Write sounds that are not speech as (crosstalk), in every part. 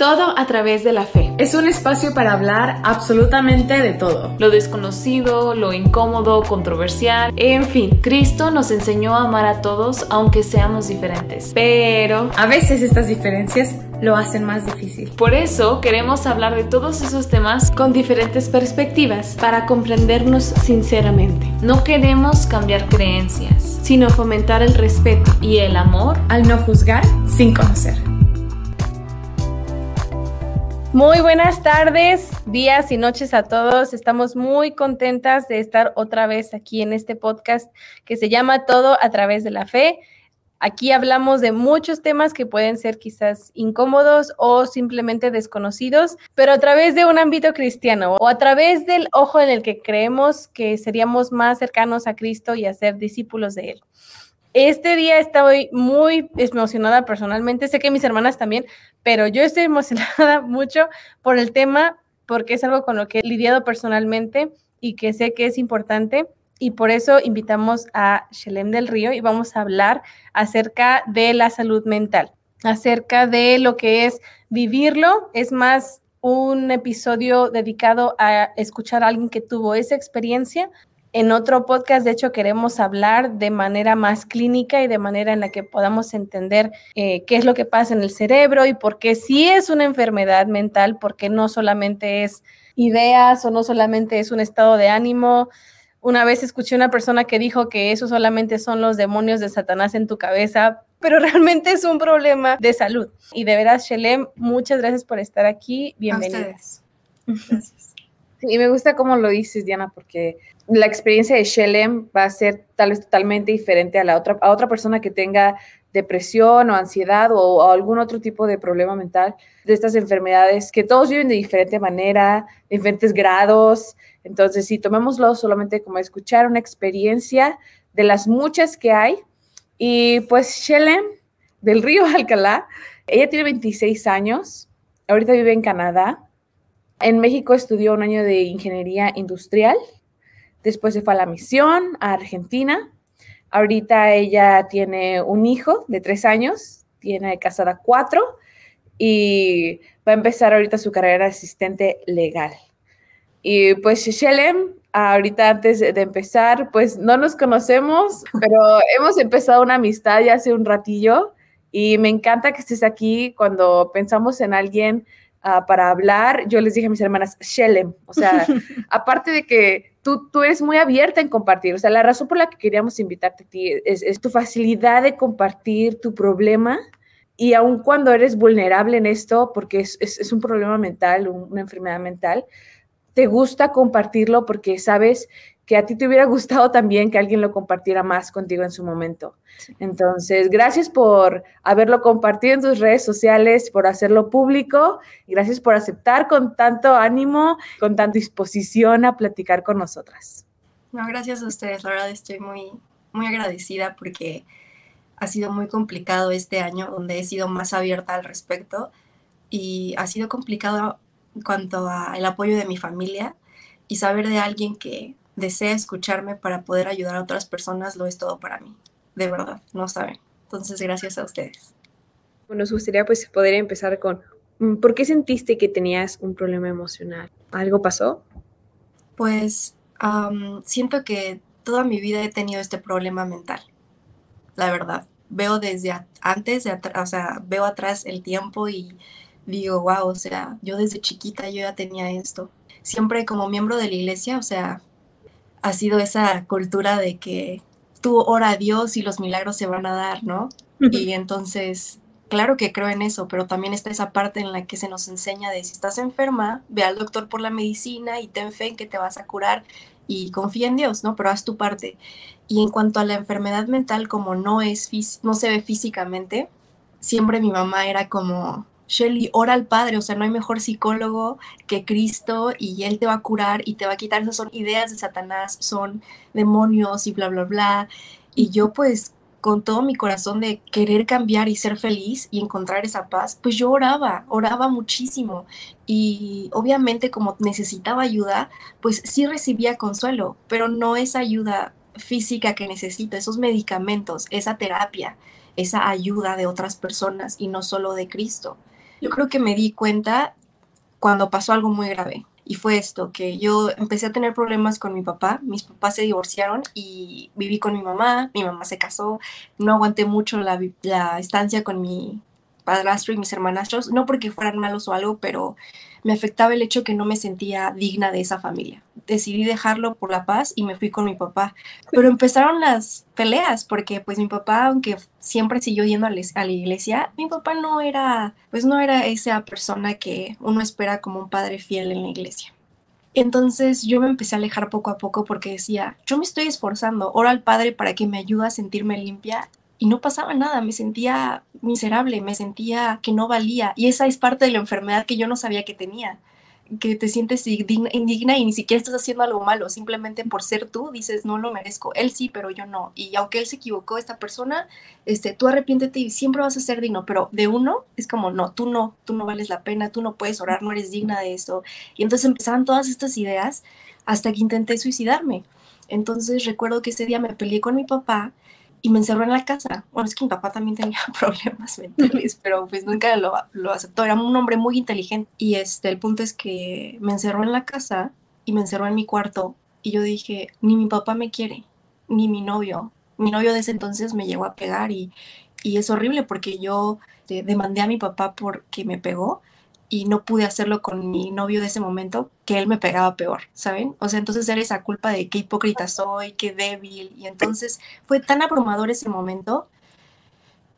Todo a través de la fe. Es un espacio para hablar absolutamente de todo. Lo desconocido, lo incómodo, controversial, en fin, Cristo nos enseñó a amar a todos aunque seamos diferentes. Pero a veces estas diferencias lo hacen más difícil. Por eso queremos hablar de todos esos temas con diferentes perspectivas para comprendernos sinceramente. No queremos cambiar creencias, sino fomentar el respeto y el amor al no juzgar sin conocer. Muy buenas tardes, días y noches a todos. Estamos muy contentas de estar otra vez aquí en este podcast que se llama Todo a través de la fe. Aquí hablamos de muchos temas que pueden ser quizás incómodos o simplemente desconocidos, pero a través de un ámbito cristiano o a través del ojo en el que creemos que seríamos más cercanos a Cristo y a ser discípulos de Él. Este día estoy muy emocionada personalmente, sé que mis hermanas también, pero yo estoy emocionada (laughs) mucho por el tema porque es algo con lo que he lidiado personalmente y que sé que es importante y por eso invitamos a Shelem del Río y vamos a hablar acerca de la salud mental, acerca de lo que es vivirlo, es más un episodio dedicado a escuchar a alguien que tuvo esa experiencia en otro podcast, de hecho, queremos hablar de manera más clínica y de manera en la que podamos entender eh, qué es lo que pasa en el cerebro y por qué sí es una enfermedad mental, porque no solamente es ideas o no solamente es un estado de ánimo. Una vez escuché una persona que dijo que eso solamente son los demonios de Satanás en tu cabeza, pero (laughs) realmente es un problema de salud. Y de veras, Shelem, muchas gracias por estar aquí. Bienvenidas. Gracias. Y me gusta cómo lo dices, Diana, porque la experiencia de Shelem va a ser tal vez totalmente diferente a la otra, a otra persona que tenga depresión o ansiedad o, algún otro tipo de problema mental de estas enfermedades que todos viven de diferente manera, de diferentes grados. Entonces, si tomémoslo solamente como escuchar una experiencia de las muchas que hay. Y pues Shelem del río Alcalá, ella tiene 26 años, ahorita vive en Canadá en México estudió un año de ingeniería industrial, después se fue a la misión a Argentina. Ahorita ella tiene un hijo de tres años, tiene casada cuatro y va a empezar ahorita su carrera de asistente legal. Y pues Shelem, ahorita antes de empezar, pues no nos conocemos, (laughs) pero hemos empezado una amistad ya hace un ratillo y me encanta que estés aquí cuando pensamos en alguien Ah, para hablar, yo les dije a mis hermanas, Shelem, o sea, (laughs) aparte de que tú, tú eres muy abierta en compartir, o sea, la razón por la que queríamos invitarte a ti es, tu facilidad de compartir tu problema y aun cuando eres vulnerable en esto, porque es, es un problema mental, una enfermedad mental, te gusta compartirlo porque sabes que a ti te hubiera gustado también que alguien lo compartiera más contigo en su momento. Entonces, gracias por haberlo compartido en tus redes sociales, por hacerlo público gracias por aceptar con tanto ánimo, con tanta disposición a platicar con nosotras. No, gracias a ustedes. La verdad estoy muy, muy agradecida porque ha sido muy complicado este año donde he sido más abierta al respecto y ha sido complicado en cuanto al apoyo de mi familia y saber de alguien que desea escucharme para poder ayudar a otras personas, lo es todo para mí. De verdad, no saben. Entonces, gracias a ustedes. Bueno, nos gustaría pues poder empezar con, mm, ¿por qué sentiste que tenías un problema emocional? ¿Algo pasó? Pues siento que toda mi vida he tenido este problema mental, la verdad. Veo desde antes, de o sea, veo atrás el tiempo y digo, wow, o sea, yo desde chiquita yo ya tenía esto. Siempre como miembro de la iglesia, o sea, ha sido esa cultura de que tú ora a Dios y los milagros se van a dar, ¿no? Y entonces, claro que creo en eso, pero también está esa parte en la que se nos enseña de si estás enferma, ve al doctor por la medicina y ten fe en que te vas a curar y confía en Dios, ¿no? Pero haz tu parte. Y en cuanto a la enfermedad mental, como no es no se ve físicamente, siempre mi mamá era como, Shelly, ora al Padre, o sea, no hay mejor psicólogo que Cristo y Él te va a curar y te va a quitar, esas son ideas de Satanás, son demonios y bla, bla, bla. Y yo pues con todo mi corazón de querer cambiar y ser feliz y encontrar esa paz, pues yo oraba, oraba muchísimo. Y obviamente como necesitaba ayuda, pues sí recibía consuelo, pero no esa ayuda física que necesito, esos medicamentos, esa terapia, esa ayuda de otras personas y no solo de Cristo. Yo creo que me di cuenta cuando pasó algo muy grave. Y fue esto, que yo empecé a tener problemas con mi papá, mis papás se divorciaron y viví con mi mamá, mi mamá se casó, no aguanté mucho la, la estancia con mi padrastro y mis hermanastros, no porque fueran malos o algo, pero me afectaba el hecho que no me sentía digna de esa familia. Decidí dejarlo por la paz y me fui con mi papá. Pero empezaron las peleas porque pues mi papá, aunque siempre siguió yendo a la iglesia, mi papá no era, pues no era esa persona que uno espera como un padre fiel en la iglesia. Entonces yo me empecé a alejar poco a poco porque decía, yo me estoy esforzando, ora al Padre para que me ayude a sentirme limpia y no pasaba nada, me sentía miserable, me sentía que no valía. Y esa es parte de la enfermedad que yo no sabía que tenía, que te sientes indigna, y ni siquiera estás haciendo algo malo, simplemente por ser tú dices, no lo merezco. Él sí, pero yo no. Y aunque él se equivocó, esta persona, este, tú arrepiéntete y siempre vas a ser digno, pero de uno es como, no, tú no, tú no vales la pena, tú no puedes orar, no eres digna de eso. Y entonces empezaban todas estas ideas hasta que intenté suicidarme. Entonces recuerdo que ese día me peleé con mi papá y me encerró en la casa. Bueno, es que mi papá también tenía (laughs) problemas mentales, pero pues nunca lo, lo, aceptó. Era un hombre muy inteligente. Y este, el punto es que me encerró en la casa y me encerró en mi cuarto. Y yo dije, ni mi papá me quiere, ni mi novio. Mi novio de ese entonces me llegó a pegar y, y es horrible porque yo eh, demandé a mi papá porque me pegó y no pude hacerlo con mi novio de ese momento, que él me pegaba peor, ¿saben? O sea, entonces era esa culpa de qué hipócrita soy, qué débil, y entonces fue tan abrumador ese momento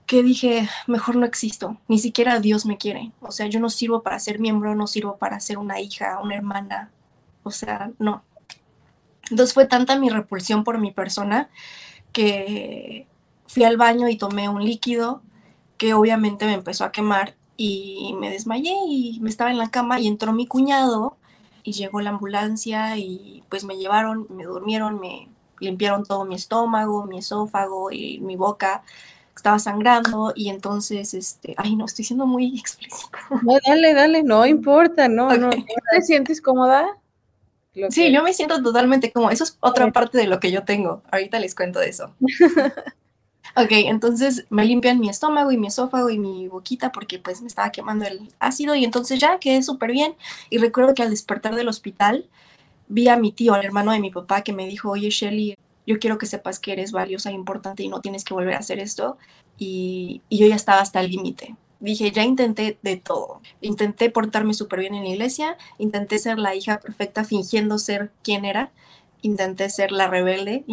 que dije, mejor no existo, ni siquiera Dios me quiere, o sea, yo no sirvo para ser miembro, no sirvo para ser una hija, una hermana, o sea, no. Entonces fue tanta mi repulsión por mi persona que fui al baño y tomé un líquido que obviamente me empezó a quemar y me desmayé y me estaba en la cama y entró mi cuñado y llegó la ambulancia y pues me llevaron, me durmieron, me limpiaron todo mi estómago, mi esófago y mi boca estaba sangrando y entonces, este, ay no, estoy siendo muy (laughs) explícito. No, dale, dale, no importa, no, no. ¿Te sientes cómoda? sí, yo me siento totalmente como, eso es otra parte de lo que yo tengo, ahorita les cuento de eso. (laughs) Ok, entonces me limpian mi estómago y mi esófago y mi boquita porque pues me estaba quemando el ácido y entonces ya quedé súper bien. Y recuerdo que al despertar del hospital vi a mi tío, al hermano de mi papá, que me dijo, oye Shelly, yo quiero que sepas que eres valiosa e importante y no tienes que volver a hacer esto. Y, y yo ya estaba hasta el límite. Dije, ya intenté de todo. Intenté portarme súper bien en la iglesia, intenté ser la hija perfecta fingiendo ser quien era, intenté ser la rebelde,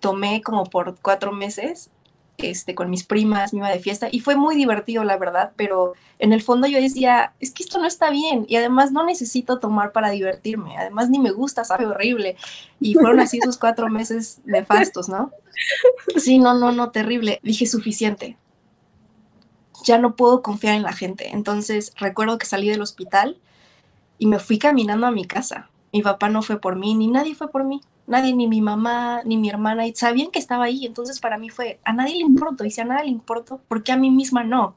tomé como por cuatro meses este, con mis primas, me iba de fiesta y fue muy divertido, la verdad, pero en el fondo yo decía, es que esto no está bien y además no necesito tomar para divertirme, además ni me gusta, sabe horrible. Y fueron así esos cuatro meses nefastos, ¿no? Sí, no, no, no, terrible. Dije, suficiente. Ya no puedo confiar en la gente. Entonces recuerdo que salí del hospital y me fui caminando a mi casa. Mi papá no fue por mí, ni nadie fue por mí nadie, ni mi mamá, ni mi hermana, sabían que estaba ahí, entonces para mí fue, a nadie le importo, y si a nadie le importo, ¿por qué a mí misma no?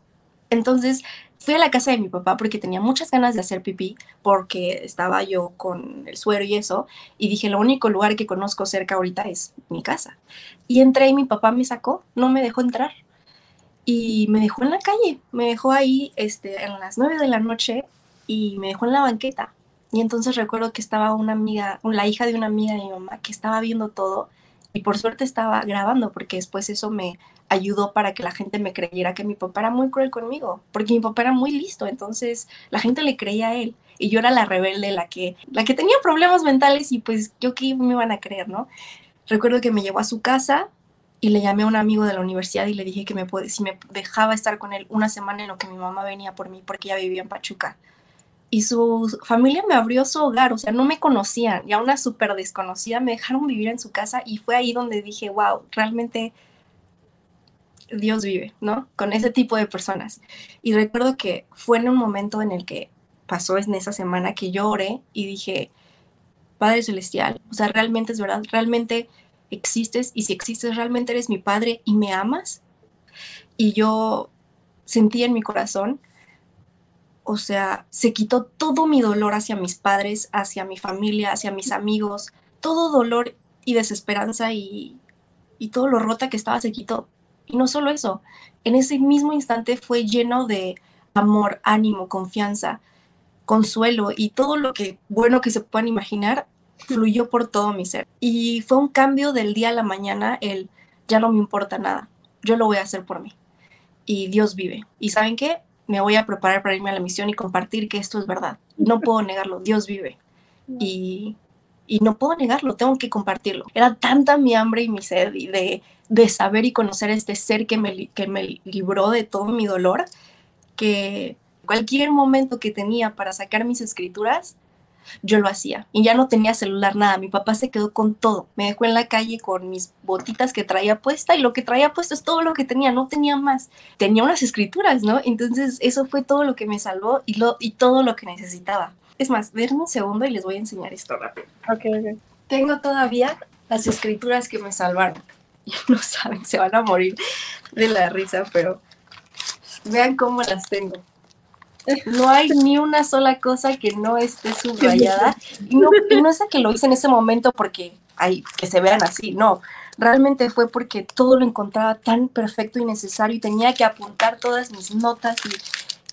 Entonces fui a la casa de mi papá porque tenía muchas ganas de hacer pipí, porque estaba yo con el suero y eso, y dije, lo único lugar que conozco cerca ahorita es mi casa. Y entré y mi papá me sacó, no me dejó entrar. Y me dejó en la calle, me dejó ahí este, en las nueve de la noche y me dejó en la banqueta y entonces recuerdo que estaba una amiga, la hija de una amiga de mi mamá, que estaba viendo todo y por suerte estaba grabando porque después eso me ayudó para que la gente me creyera que mi papá era muy cruel conmigo, porque mi papá era muy listo, entonces la gente le creía a él y yo era la rebelde, la que, la que tenía problemas mentales y pues yo qué me iban a creer, ¿no? Recuerdo que me llevó a su casa y le llamé a un amigo de la universidad y le dije que me puede, si me dejaba estar con él una semana en lo que mi mamá venía por mí porque ella vivía en Pachuca y su familia me abrió su hogar, o sea, no me conocían, ya una súper desconocida me dejaron vivir en su casa y fue ahí donde dije, wow, realmente Dios vive, ¿no? Con ese tipo de personas. Y recuerdo que fue en un momento en el que pasó en esa semana que yo oré y dije, Padre Celestial, o sea, realmente es verdad, realmente existes y si existes, realmente eres mi Padre y me amas. Y yo sentí en mi corazón o sea, se quitó todo mi dolor hacia mis padres, hacia mi familia, hacia mis amigos, todo dolor y desesperanza y, todo lo rota que estaba se quitó. Y no solo eso, en ese mismo instante fue lleno de amor, ánimo, confianza, consuelo y todo lo que bueno que se puedan imaginar fluyó por todo mi ser. Y fue un cambio del día a la mañana, el ya no me importa nada, yo lo voy a hacer por mí. Y Dios vive. ¿Y saben qué? Me voy a preparar para irme a la misión y compartir que esto es verdad. No puedo negarlo, Dios vive. Y, y no puedo negarlo, tengo que compartirlo. Era tanta mi hambre y mi sed y de, de saber y conocer a este ser que me, que me libró de todo mi dolor, que cualquier momento que tenía para sacar mis escrituras, yo lo hacía. Y ya no tenía celular, nada. Mi papá se quedó con todo. Me dejó en la calle con mis botitas que traía puesta y lo que traía puesto es todo lo que tenía, no tenía más. Tenía unas escrituras, ¿no? Entonces eso fue todo lo que me salvó y, lo, y todo lo que necesitaba. Es más, denme un segundo y les voy a enseñar esto rápido. Ok, ok. Tengo todavía las escrituras que me salvaron. (laughs) No saben, se van a morir de la risa, pero vean cómo las tengo. No hay ni una sola cosa que no esté subrayada. Y no, no es que lo hice en ese momento porque hay que se vean así, no. Realmente fue porque todo lo encontraba tan perfecto y necesario y tenía que apuntar todas mis notas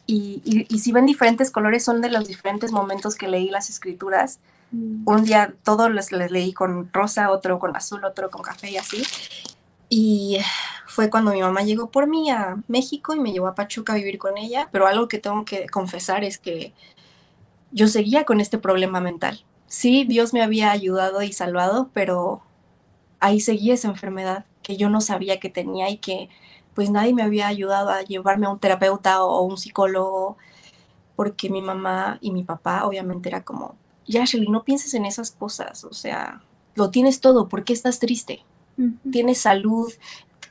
y, y, si ven diferentes colores son de los diferentes momentos que leí las escrituras. Mm. Un día todos les, les leí con rosa, otro con azul, otro con café y así. Y fue cuando mi mamá llegó por mí a México y me llevó a Pachuca a vivir con ella. Pero algo que tengo que confesar es que yo seguía con este problema mental. Sí, Dios me había ayudado y salvado, pero ahí seguía esa enfermedad que yo no sabía que tenía y que pues nadie me había ayudado a llevarme a un terapeuta o un psicólogo, porque mi mamá y mi papá obviamente era como, ya Shelly, no pienses en esas cosas, o sea, lo tienes todo, ¿por qué estás triste? tienes salud,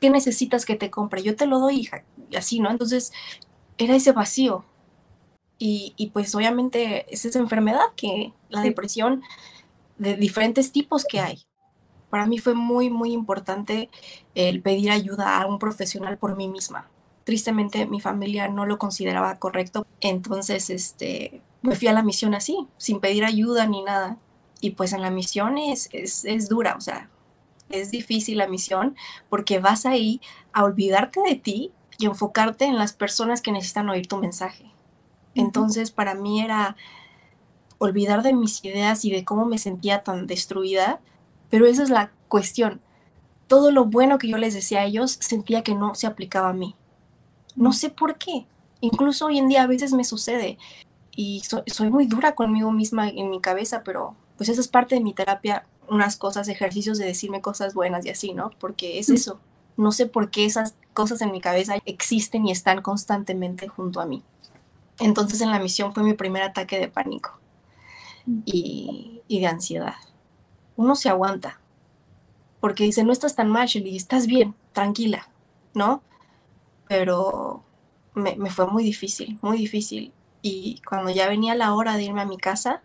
¿qué necesitas que te compre? Yo te lo doy, hija, y así, ¿no? Entonces, era ese vacío. Y, y pues obviamente es esa enfermedad que la depresión de diferentes tipos que hay. Para mí fue muy, muy importante el pedir ayuda a un profesional por mí misma. Tristemente mi familia no lo consideraba correcto, entonces este, me fui a la misión así, sin pedir ayuda ni nada. Y pues en la misión es, es, es dura, o sea, es difícil la misión porque vas ahí a olvidarte de ti y enfocarte en las personas que necesitan oír tu mensaje. Entonces, para mí era olvidar de mis ideas y de cómo me sentía tan destruida, pero esa es la cuestión. Todo lo bueno que yo les decía a ellos sentía que no se aplicaba a mí. No sé por qué. Incluso hoy en día a veces me sucede y soy muy dura conmigo misma en mi cabeza, pero pues esa es parte de mi terapia unas cosas, ejercicios de decirme cosas buenas y así, ¿no? Porque es eso. No sé por qué esas cosas en mi cabeza existen y están constantemente junto a mí. Entonces en la misión fue mi primer ataque de pánico y, de ansiedad. Uno se aguanta porque dice, no estás tan mal, Shelly, estás bien, tranquila, ¿no? Pero me, me fue muy difícil, muy difícil. Y cuando ya venía la hora de irme a mi casa,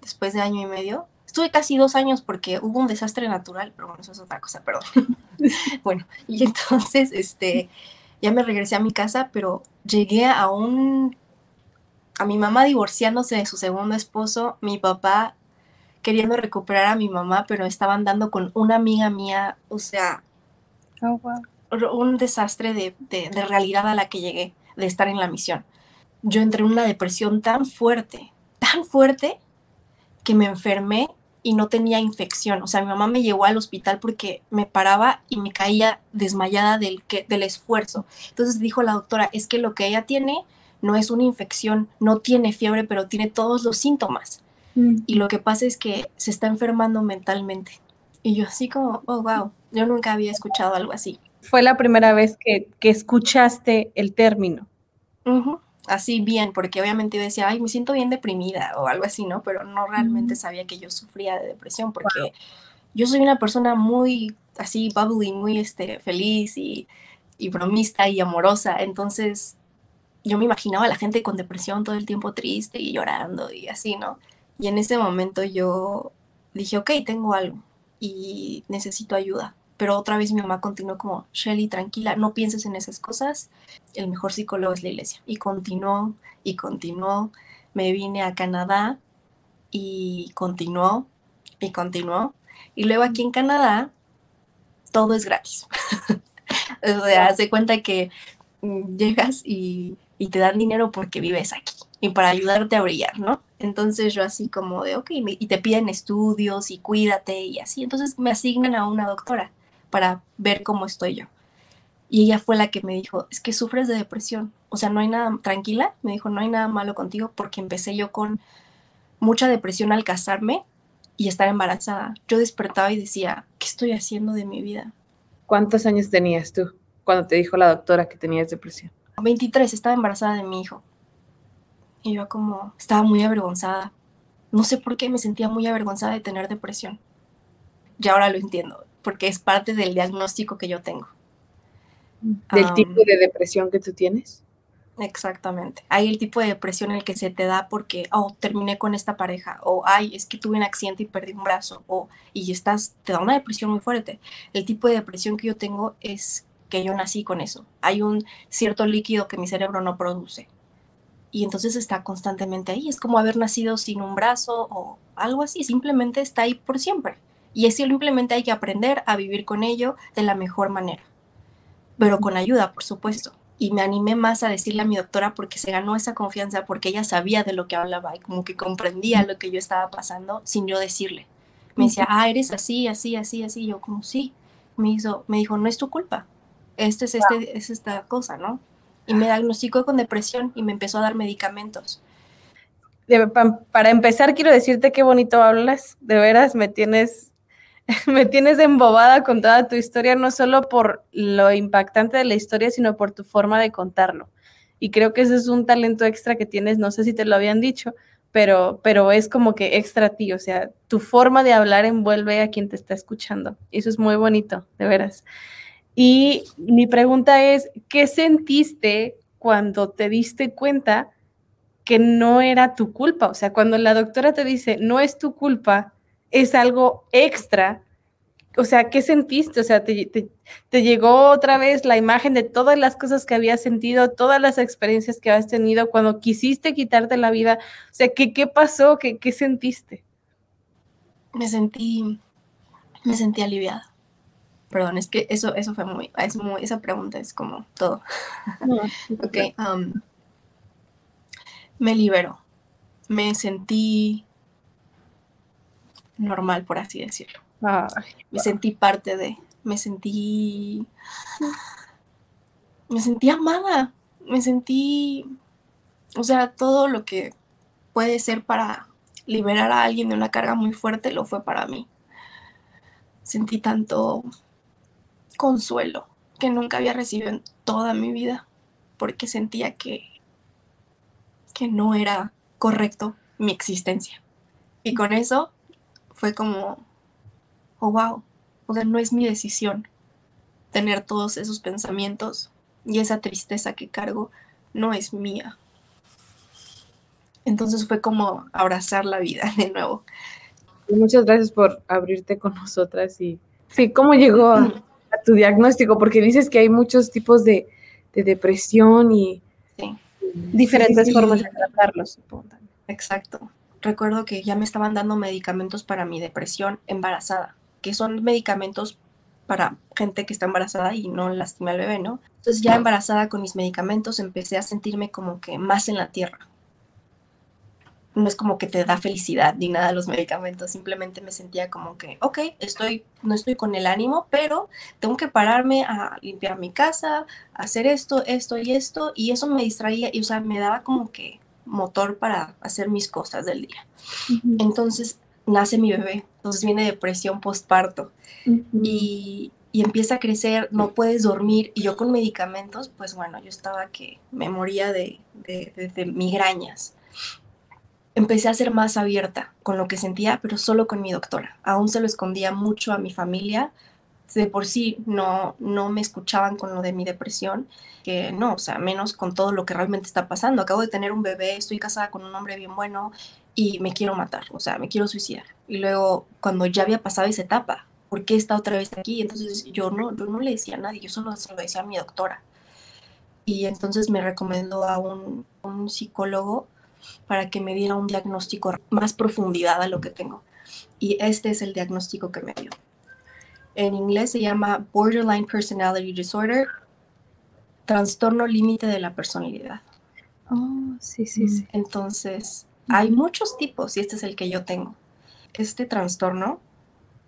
después de año y medio, Estuve casi dos años porque hubo un desastre natural, pero bueno, eso es otra cosa, perdón. (laughs) bueno, y entonces, este, ya me regresé a mi casa, pero llegué a un, a mi mamá divorciándose de su segundo esposo, mi papá queriendo recuperar a mi mamá, pero estaban dando con una amiga mía, o sea, oh, un desastre de, de, de realidad a la que llegué, de estar en la misión. Yo entré en una depresión tan fuerte, tan fuerte, que me enfermé y no tenía infección. O sea, mi mamá me llevó al hospital porque me paraba y me caía desmayada del, que, del esfuerzo. Entonces dijo la doctora, es que lo que ella tiene no es una infección, no tiene fiebre, pero tiene todos los síntomas. Mm. Y lo que pasa es que se está enfermando mentalmente. Y yo así como, oh, wow, yo nunca había escuchado algo así. Fue la primera vez que, que escuchaste el término así bien, porque obviamente yo decía, ay, me siento bien deprimida o algo así, ¿no? Pero no realmente sabía que yo sufría de depresión, porque yo soy una persona muy así, bubbly, muy este, feliz y, y bromista y amorosa, entonces yo me imaginaba a la gente con depresión todo el tiempo triste y llorando y así, ¿no? Y en ese momento yo dije, ok, tengo algo y necesito ayuda. Pero otra vez mi mamá continuó como, Shelly, tranquila, no pienses en esas cosas, el mejor psicólogo es la iglesia. Y continuó y continuó. Me vine a Canadá y continuó y continuó. Y luego aquí en Canadá todo es gratis. (laughs) o sea, hace cuenta que mm, llegas y, y te dan dinero porque vives aquí y para ayudarte a brillar, ¿no? Entonces yo así como de, ok, y te piden estudios y cuídate y así. Entonces me asignan a una doctora para ver cómo estoy yo. Y ella fue la que me dijo, es que sufres de depresión. O sea, no hay nada, tranquila, me dijo, no hay nada malo contigo porque empecé yo con mucha depresión al casarme y estar embarazada. Yo despertaba y decía, ¿qué estoy haciendo de mi vida? ¿Cuántos años tenías tú cuando te dijo la doctora que tenías depresión? 23, estaba embarazada de mi hijo. Y yo como, estaba muy avergonzada. No sé por qué me sentía muy avergonzada de tener depresión. Y ahora lo entiendo, porque es parte del diagnóstico que yo tengo. ¿Del tipo de depresión que tú tienes? Exactamente. Hay el tipo de depresión en el que se te da porque, oh, terminé con esta pareja, o, ay, es que tuve un accidente y perdí un brazo, o, y estás, te da una depresión muy fuerte. El tipo de depresión que yo tengo es que yo nací con eso. Hay un cierto líquido que mi cerebro no produce y entonces está constantemente ahí. Es como haber nacido sin un brazo o algo así, simplemente está ahí por siempre. Y simplemente hay que aprender a vivir con ello de la mejor manera, pero con ayuda, por supuesto. Y me animé más a decirle a mi doctora porque se ganó esa confianza, porque ella sabía de lo que hablaba y como que comprendía lo que yo estaba pasando sin yo decirle. Me decía, ah, eres así, así, así, así. Yo como, sí. Me, hizo, me dijo, no es tu culpa. Este es, este, es esta cosa, ¿no? y me diagnosticó con depresión y me empezó a dar medicamentos. Para empezar, quiero decirte qué bonito hablas, de veras me tienes, (laughs) me tienes embobada con toda tu historia, no solo por lo impactante de la historia, sino por tu forma de contarlo. Y creo que ese es un talento extra que tienes, no sé si te lo habían dicho, pero, pero es como que extra a ti, o sea, tu forma de hablar envuelve a quien te está escuchando. Eso es muy bonito, de veras. Y mi pregunta es, ¿qué sentiste cuando te diste cuenta que no era tu culpa? O sea, cuando la doctora te dice, no es tu culpa, es algo extra. O sea, ¿qué sentiste? O sea, te, llegó otra vez la imagen de todas las cosas que habías sentido, todas las experiencias que habías tenido cuando quisiste quitarte la vida. O sea, ¿qué, qué pasó? ¿Qué, ¿Qué sentiste? Me sentí, me sentí aliviada. Perdón, es que eso, eso fue muy, es muy, esa pregunta es como todo. (laughs) ok, um, me liberó. Me sentí normal, por así decirlo. me sentí parte de, me sentí, me sentí amada, me sentí, o sea, todo lo que puede ser para liberar a alguien de una carga muy fuerte lo fue para mí. Sentí tanto consuelo que nunca había recibido en toda mi vida, porque sentía que, que no era correcto mi existencia. Y con eso fue como, oh, wow, o sea, no es mi decisión tener todos esos pensamientos y esa tristeza que cargo no es mía. Entonces fue como abrazar la vida (laughs) de nuevo. Muchas gracias por abrirte con nosotras y sí, ¿cómo llegó a, a tu diagnóstico, porque dices que hay muchos tipos de, depresión y diferentes formas de tratarlo, supongo. Exacto. Recuerdo que ya me estaban dando medicamentos para mi depresión embarazada, que son medicamentos para gente que está embarazada y no lastima al bebé, ¿no? Entonces ya embarazada con mis medicamentos empecé a sentirme como que más en la tierra, no es como que te da felicidad ni nada los medicamentos, simplemente me sentía como que, ok, estoy, no estoy con el ánimo, pero tengo que pararme a limpiar mi casa, hacer esto, esto y esto, y eso me distraía, y o sea, me daba como que motor para hacer mis cosas del día. Entonces nace mi bebé, entonces viene depresión postparto y, y empieza a crecer, no puedes dormir, y yo con medicamentos, pues bueno, yo estaba que me moría de, de, de migrañas empecé a ser más abierta con lo que sentía, pero solo con mi doctora. Aún se lo escondía mucho a mi familia. De por sí no, no me escuchaban con lo de mi depresión, que no, o sea, menos con todo lo que realmente está pasando. Acabo de tener un bebé, estoy casada con un hombre bien bueno y me quiero matar, o sea, me quiero suicidar. Y luego, cuando ya había pasado esa etapa, ¿por qué está otra vez aquí? Entonces yo no, yo no le decía a nadie, yo solo se lo decía a mi doctora. Y entonces me recomendó a un, un psicólogo para que me diera un diagnóstico más profundidad a lo que tengo. Y este es el diagnóstico que me dio. En inglés se llama Borderline Personality Disorder, trastorno límite de la personalidad. Oh, sí, sí, sí. Entonces, hay muchos tipos y este es el que yo tengo. Este trastorno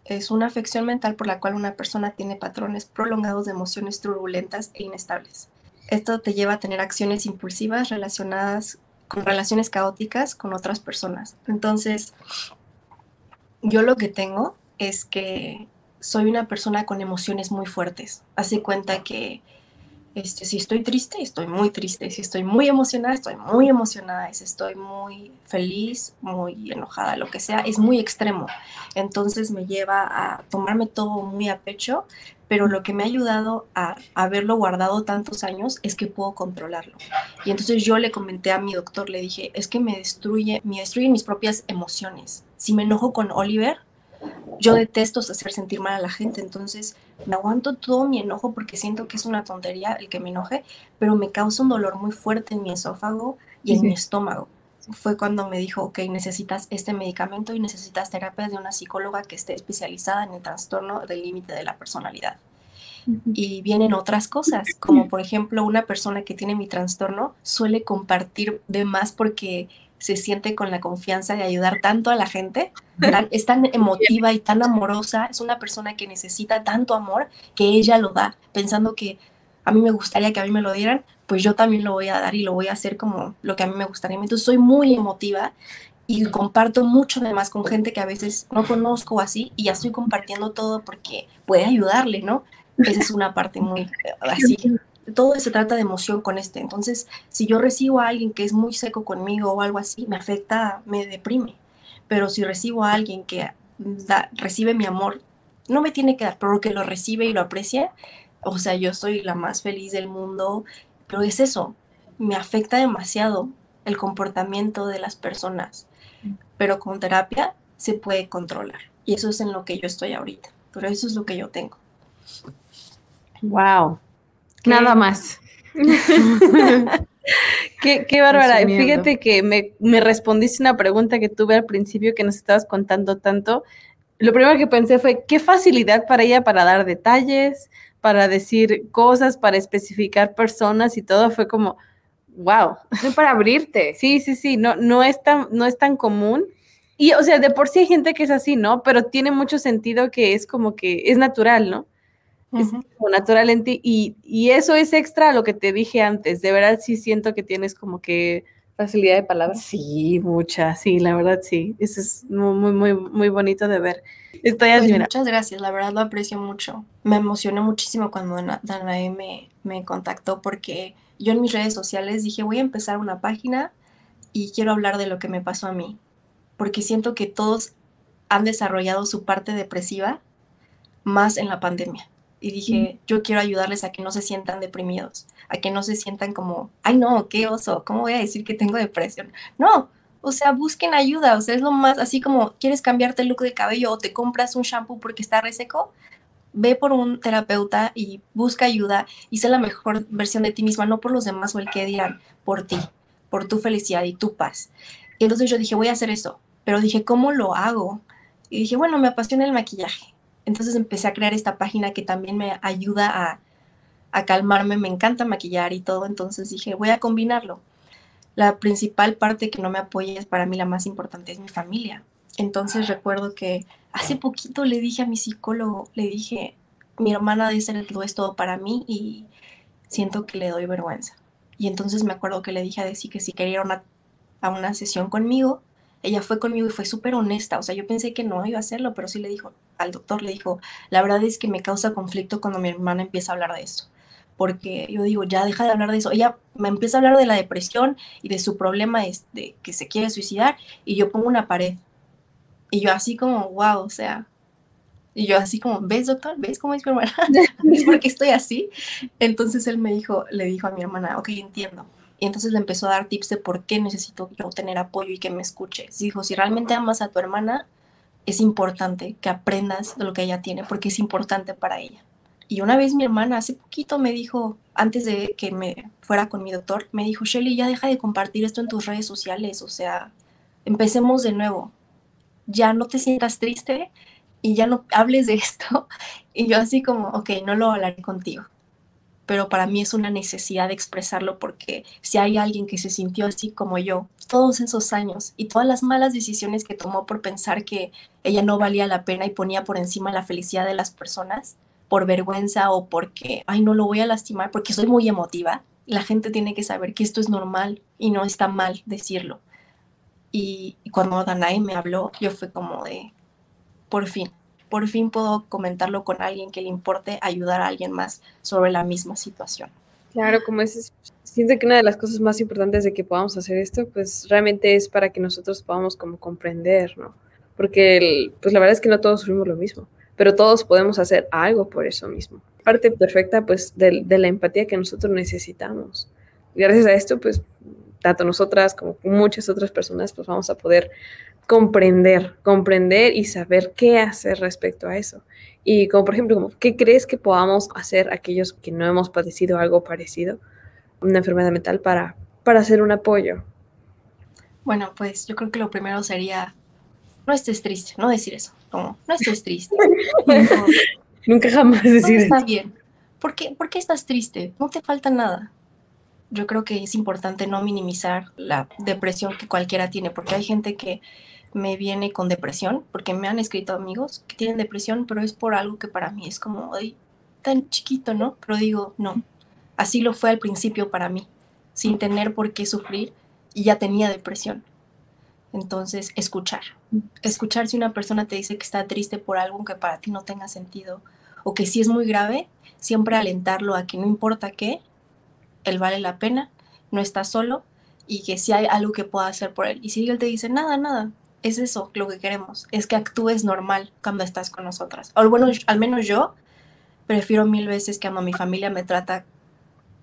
es una afección mental por la cual una persona tiene patrones prolongados de emociones turbulentas e inestables. Esto te lleva a tener acciones impulsivas relacionadas con relaciones caóticas con otras personas. Entonces, yo lo que tengo es que soy una persona con emociones muy fuertes. Hace cuenta que este, si estoy triste, estoy muy triste. Si estoy muy emocionada, estoy muy emocionada. Si estoy muy feliz, muy enojada, lo que sea, es muy extremo. Entonces me lleva a tomarme todo muy a pecho, pero lo que me ha ayudado a haberlo guardado tantos años es que puedo controlarlo. Y entonces yo le comenté a mi doctor, le dije, es que me destruye, me destruyen mis propias emociones. Si me enojo con Oliver, yo detesto hacer sentir mal a la gente, entonces me aguanto todo mi enojo porque siento que es una tontería el que me enoje, pero me causa un dolor muy fuerte en mi esófago y en mi estómago. Fue cuando me dijo, ok, necesitas este medicamento y necesitas terapia de una psicóloga que esté especializada en el trastorno del límite de la personalidad. Y vienen otras cosas, como por ejemplo una persona que tiene mi trastorno suele compartir de más porque se siente con la confianza de ayudar tanto a la gente, es tan emotiva y tan amorosa, es una persona que necesita tanto amor que ella lo da, pensando que a mí me gustaría que a mí me lo dieran, pues yo también lo voy a dar y lo voy a hacer como lo que a mí me gustaría. Entonces soy muy emotiva y comparto mucho además con gente que a veces no conozco así y ya estoy compartiendo todo porque puede ayudarle, ¿no? Esa es una parte muy así todo se trata de emoción con este. Entonces, si yo recibo a alguien que es muy seco conmigo o algo así, me afecta, me deprime. Pero si recibo a alguien que recibe mi amor, no me tiene que dar, pero que lo recibe y lo aprecia, o sea, yo soy la más feliz del mundo. Pero es eso, me afecta demasiado el comportamiento de las personas. Pero con terapia se puede controlar. Y eso es en lo que yo estoy ahorita. Pero eso es lo que yo tengo. Wow, Nada más. (laughs) qué, qué bárbara. Fíjate que me, me, respondiste una pregunta que tuve al principio que nos estabas contando tanto. Lo primero que pensé fue, qué facilidad para ella para dar detalles, para decir cosas, para especificar personas y todo. Fue como, wow. para abrirte. (laughs) Sí, sí, sí, no, no, es tan, no es tan común. Y, o sea, de por sí hay gente que es así, ¿no? Pero tiene mucho sentido que es como que es natural, ¿no? Es como natural en ti y, y, eso es extra a lo que te dije antes. De verdad sí siento que tienes como que facilidad de palabras. Sí, mucha, sí, la verdad sí. Eso es muy, muy, muy bonito de ver. Estoy pues Muchas gracias, la verdad lo aprecio mucho. Me emocionó muchísimo cuando Danae me, me contactó porque yo en mis redes sociales dije voy a empezar una página y quiero hablar de lo que me pasó a mí. Porque siento que todos han desarrollado su parte depresiva más en la pandemia y dije, yo quiero ayudarles a que no se sientan deprimidos, a que no se sientan como, ay no, qué oso, ¿cómo voy a decir que tengo depresión? No, o sea, busquen ayuda, o sea, es lo más, así como quieres cambiarte el look de cabello o te compras un shampoo porque está reseco, ve por un terapeuta y busca ayuda y sé la mejor versión de ti misma, no por los demás o el que dirán, por ti, por tu felicidad y tu paz. Y entonces yo dije, voy a hacer eso, pero dije, ¿cómo lo hago? Y dije, bueno, me apasiona el maquillaje entonces empecé a crear esta página que también me ayuda a, calmarme, me encanta maquillar y todo, entonces dije, voy a combinarlo. La principal parte que no me apoya es para mí la más importante, es mi familia. Entonces recuerdo que hace poquito le dije a mi psicólogo, le dije, mi hermana ser lo es todo para mí y siento que le doy vergüenza. Y entonces me acuerdo que le dije a Desi que si quería ir a una sesión conmigo, ella fue conmigo y fue súper honesta. O sea, yo pensé que no iba a hacerlo, pero sí le dijo al doctor, le dijo, la verdad es que me causa conflicto cuando mi hermana empieza a hablar de esto. Porque yo digo, ya deja de hablar de eso. Ella me empieza a hablar de la depresión y de su problema de que se quiere suicidar y yo pongo una pared. Y yo así como, wow, o sea, y yo así como, ¿ves, doctor? ¿Ves cómo es mi hermana? (laughs) ¿Ves por qué estoy así? Entonces él me dijo, le dijo a mi hermana, ok, entiendo y entonces le empezó a dar tips de por qué necesito yo tener apoyo y que me escuche. Dijo, si realmente amas a tu hermana, es importante que aprendas de lo que ella tiene, porque es importante para ella. Y una vez mi hermana hace poquito me dijo, antes de que me fuera con mi doctor, me dijo, Shelly, ya deja de compartir esto en tus redes sociales, o sea, empecemos de nuevo. Ya no te sientas triste y ya no hables de esto. (laughs) Y yo así como, ok, no lo hablaré contigo. Pero para mí es una necesidad de expresarlo porque si hay alguien que se sintió así como yo todos esos años y todas las malas decisiones que tomó por pensar que ella no valía la pena y ponía por encima la felicidad de las personas por vergüenza o porque, ay, no lo voy a lastimar porque soy muy emotiva, la gente tiene que saber que esto es normal y no está mal decirlo. Y, cuando Danae me habló, yo fue como de, por fin, por fin puedo comentarlo con alguien que le importe ayudar a alguien más sobre la misma situación. Claro, como es, siento que una de las cosas más importantes de que podamos hacer esto, pues realmente es para que nosotros podamos como comprender, ¿no? Porque pues la verdad es que no todos sufrimos lo mismo, pero todos podemos hacer algo por eso mismo. Parte perfecta pues de, de la empatía que nosotros necesitamos. Gracias a esto pues tanto nosotras como muchas otras personas pues vamos a poder comprender, comprender y saber qué hacer respecto a eso. Y como por ejemplo, ¿qué crees que podamos hacer aquellos que no hemos padecido algo parecido, una enfermedad mental, para, para hacer un apoyo? Bueno, pues yo creo que lo primero sería, no estés triste, no decir eso, como, no estés triste. (laughs) Nunca jamás decir eso. Está bien. ¿Por qué, ¿Por qué estás triste? No te falta nada yo creo que es importante no minimizar la depresión que cualquiera tiene, porque hay gente que me viene con depresión, porque me han escrito amigos que tienen depresión, pero es por algo que para mí es como, ay, tan chiquito, ¿no? Pero digo, no, así lo fue al principio para mí, sin tener por qué sufrir y ya tenía depresión. Entonces, escuchar. Escuchar si una persona te dice que está triste por algo que para ti no tenga sentido o que si es muy grave, siempre alentarlo a que no importa qué, él vale la pena, no está solo y que si hay algo que pueda hacer por él. Y si él te dice, nada, nada, es eso lo que queremos, es que actúes normal cuando estás con nosotras. O bueno, al menos yo prefiero mil veces que cuando mi familia me trata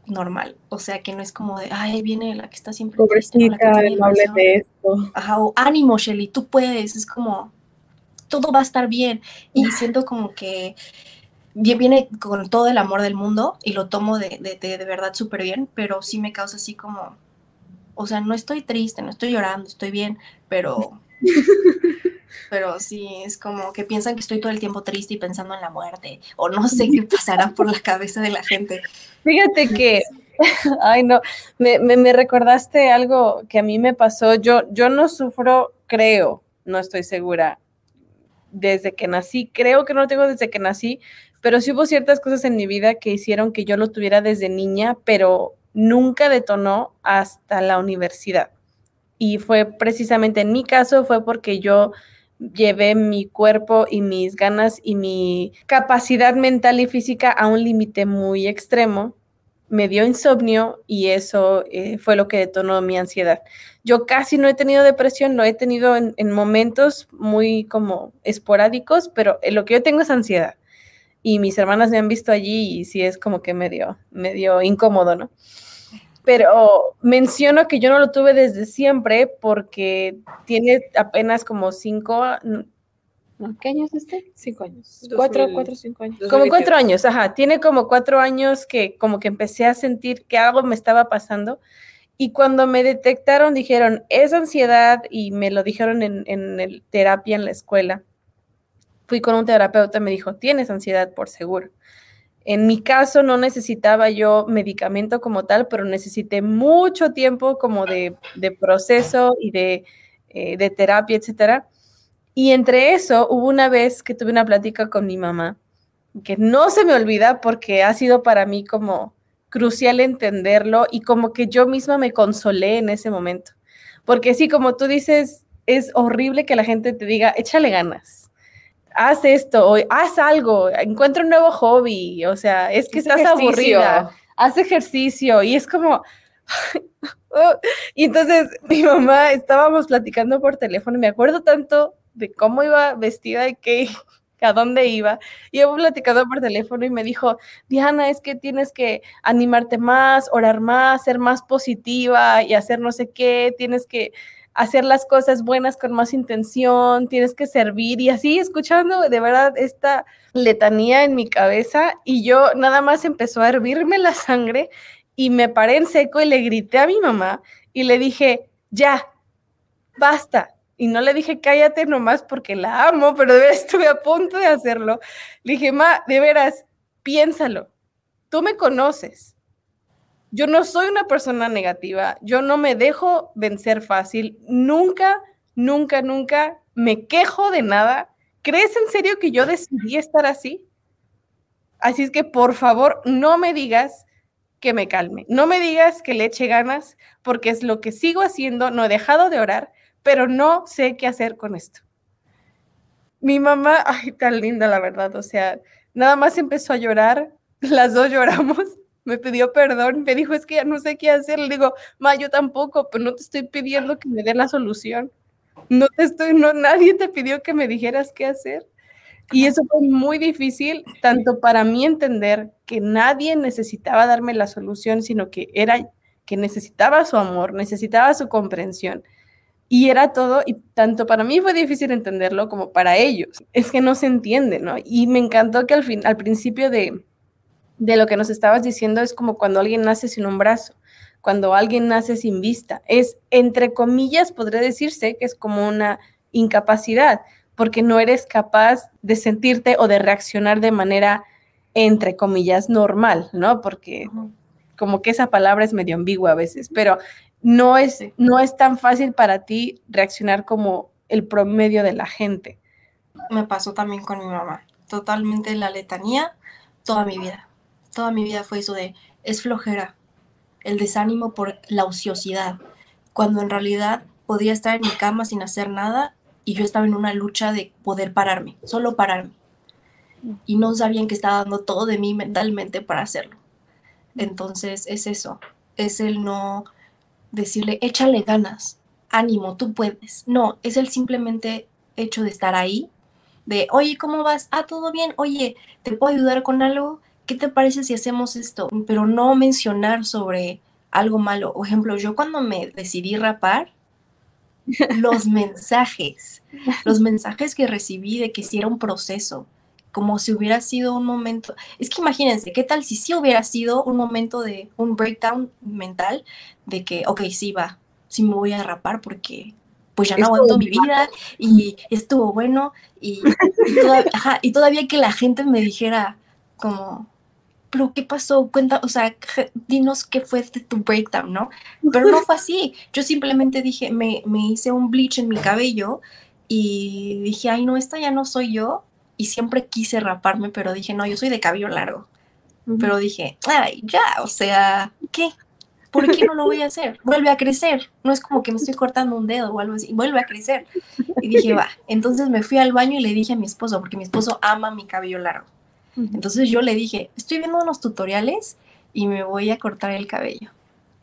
normal. O sea, que no es como de, ay, viene la que está siempre Pobrecita, no hable de esto. Ajá, o ánimo, Shelly, tú puedes. Es como, todo va a estar bien. Y siento como que viene con todo el amor del mundo y lo tomo de, de, de, verdad súper bien, pero sí me causa así como, o sea, no estoy triste, no estoy llorando, estoy bien, pero, (laughs) pero sí, es como que piensan que estoy todo el tiempo triste y pensando en la muerte, o no sé qué (laughs) pasará por la cabeza de la gente. Fíjate que, (laughs) ay no, me, me, me recordaste algo que a mí me pasó, yo, yo no sufro, creo, no estoy segura, desde que nací, creo que no lo tengo desde que nací, pero sí hubo ciertas cosas en mi vida que hicieron que yo lo tuviera desde niña, pero nunca detonó hasta la universidad. Y fue precisamente en mi caso, fue porque yo llevé mi cuerpo y mis ganas y mi capacidad mental y física a un límite muy extremo. Me dio insomnio y eso eh, fue lo que detonó mi ansiedad. Yo casi no he tenido depresión, lo he tenido en, en momentos muy como esporádicos, pero lo que yo tengo es ansiedad y mis hermanas me han visto allí y sí es como que medio, medio incómodo, ¿no? Pero menciono que yo no lo tuve desde siempre porque tiene apenas como cinco, ¿Qué años este? Cinco años. Cuatro, cuatro, cinco años. Como cuatro años, ajá. Tiene como cuatro años que como que empecé a sentir que algo me estaba pasando. Y cuando me detectaron, dijeron, es ansiedad y me lo dijeron en, en el terapia en la escuela fui con un terapeuta, me dijo, tienes ansiedad por seguro. En mi caso no necesitaba yo medicamento como tal, pero necesité mucho tiempo como de, proceso y de, eh, de terapia, etcétera. Y entre eso hubo una vez que tuve una plática con mi mamá, que no se me olvida porque ha sido para mí como crucial entenderlo y como que yo misma me consolé en ese momento. Porque sí, como tú dices, es horrible que la gente te diga, échale ganas haz esto, o haz algo, encuentra un nuevo hobby, o sea, es que estás aburrida, haz ejercicio, y es como... (laughs) y entonces mi mamá estábamos platicando por teléfono, me acuerdo tanto de cómo iba vestida, de qué, (laughs) a dónde iba. Y hemos platicado por teléfono y me dijo, Diana, es que tienes que animarte más, orar más, ser más positiva y hacer no sé qué, tienes que hacer las cosas buenas con más intención, tienes que servir y así escuchando de verdad esta letanía en mi cabeza y yo nada más empezó a hervirme la sangre y me paré en seco y le grité a mi mamá y le dije, ya, basta. Y no le dije, cállate nomás porque la amo, (laughs) pero de estuve a punto de hacerlo. Le dije, ma, de veras, piénsalo. tú me conoces. Yo no soy una persona negativa, yo no me dejo vencer fácil, nunca, nunca, nunca me quejo de nada. ¿Crees en serio que yo decidí estar así? Así es que por favor, no me digas que me calme, no me digas que le eche ganas, porque es lo que sigo haciendo, no he dejado de orar, pero no sé qué hacer con esto. Mi mamá, ay, tan linda la verdad, o sea, nada más empezó a llorar, (laughs) las dos lloramos, me pidió perdón, me dijo, es que ya no sé qué hacer, le digo, ma, yo tampoco, pero no te estoy pidiendo que me dé la solución, no te estoy, no, nadie te pidió que me dijeras qué hacer. Y eso fue muy difícil, tanto para mí entender que nadie necesitaba darme la solución, sino que era que necesitaba su amor, necesitaba su comprensión. Y era todo, y tanto para mí fue difícil entenderlo como para ellos. Es que no se entiende, ¿no? Y me encantó que al, fin, al principio de, de lo que nos estabas diciendo es como cuando alguien nace sin un brazo, cuando alguien nace sin vista. Es, entre comillas, podría decirse que es como una incapacidad, porque no eres capaz de sentirte o de reaccionar de manera, entre comillas, normal, ¿no? Porque como que esa palabra es medio ambigua a veces, pero no es, no es tan fácil para ti reaccionar como el promedio de la gente. Me pasó también con mi mamá, totalmente la letanía toda mi vida. Toda mi vida fue eso de, es flojera, el desánimo por la ociosidad, cuando en realidad podía estar en mi cama sin hacer nada y yo estaba en una lucha de poder pararme, solo pararme. Y no sabían que estaba dando todo de mí mentalmente para hacerlo. Entonces es eso, es el no decirle, échale ganas, ánimo, tú puedes. No, es el simplemente hecho de estar ahí, de, oye, ¿cómo vas? Ah, todo bien, oye, ¿te puedo ayudar con algo? ¿Qué te parece si hacemos esto? Pero no mencionar sobre algo malo. Por ejemplo, yo cuando me decidí rapar, (laughs) los mensajes, los mensajes que recibí de que si era un proceso, como si hubiera sido un momento, es que imagínense, ¿qué tal si sí hubiera sido un momento de un breakdown mental de que, ok, sí va, sí me voy a rapar porque pues ya no aguanto mi vida y estuvo bueno y, y todavía que la gente me dijera como, pero ¿qué pasó? Cuenta, o sea, dinos qué fue de tu breakdown, ¿no? Pero no fue así. Yo simplemente dije, me, me hice un bleach en mi cabello y dije, ay, no, esta ya no soy yo. Y siempre quise raparme, pero dije, no, yo soy de cabello largo. Pero dije, ay, ya, o sea, ¿qué? ¿Por qué no lo voy a hacer? Vuelve a crecer. No es como que me estoy cortando un dedo o algo así. Vuelve a crecer. Y dije, (laughs) va. Entonces me fui al baño y le dije a mi esposo, porque mi esposo ama mi cabello largo. Entonces yo le dije, estoy viendo unos tutoriales y me voy a cortar el cabello.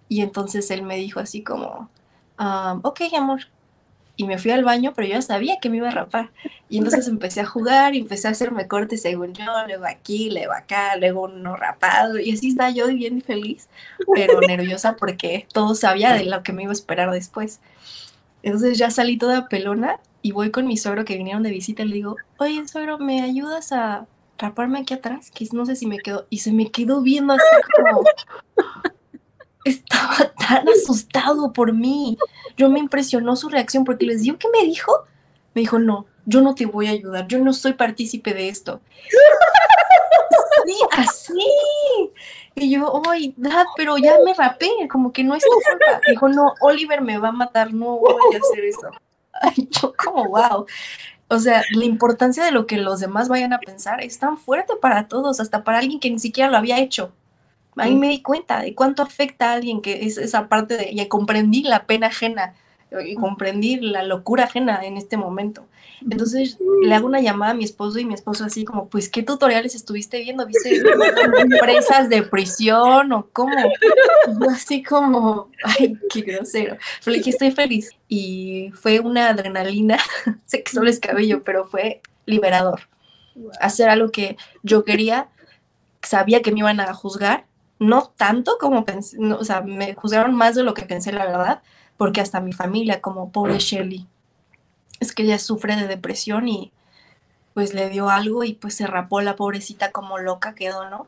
Y entonces él me dijo así como, ah, ok, amor. Y me fui al baño, pero yo ya sabía que me iba a rapar. Y entonces empecé a jugar y empecé a hacerme cortes según yo, luego aquí, luego acá, luego uno rapado. Y así está yo bien feliz, pero (laughs) nerviosa porque todo sabía de lo que me iba a esperar después. Entonces ya salí toda pelona y voy con mi suegro que vinieron de visita y le digo, oye, suegro, ¿me ayudas a raparme aquí atrás, que no sé si me quedó, y se me quedó viendo así como, (laughs) estaba tan asustado por mí. Yo me impresionó su reacción porque les digo, ¿qué me dijo? Me dijo, no, yo no te voy a ayudar, yo no soy partícipe de esto. (laughs) sí, así. Y yo, ay, dad, pero ya me rapé, como que no es tu culpa. Dijo, no, Oliver me va a matar, no voy a hacer eso. (laughs) Ay, yo como, wow o sea, la importancia de lo que los demás vayan a pensar es tan fuerte para todos, hasta para alguien que ni siquiera lo había hecho. Ahí me di cuenta de cuánto afecta a alguien que es esa parte de, y comprendí la pena ajena, y comprendí la locura ajena en este momento. Entonces le hago una llamada a mi esposo y mi esposo así como, pues, ¿qué tutoriales estuviste viendo? ¿Viste empresas de prisión o cómo? así como, ay, qué grosero. Pero le dije, estoy feliz. Y fue una adrenalina, sé que solo es cabello, pero fue liberador. Hacer algo que yo quería, sabía que me iban a juzgar, no tanto como pensé, o sea, me juzgaron más de lo que pensé, la verdad, porque hasta mi familia, como pobre Shelly, es que ella sufre de depresión y pues le dio algo y pues se rapó la pobrecita como loca quedó, ¿no?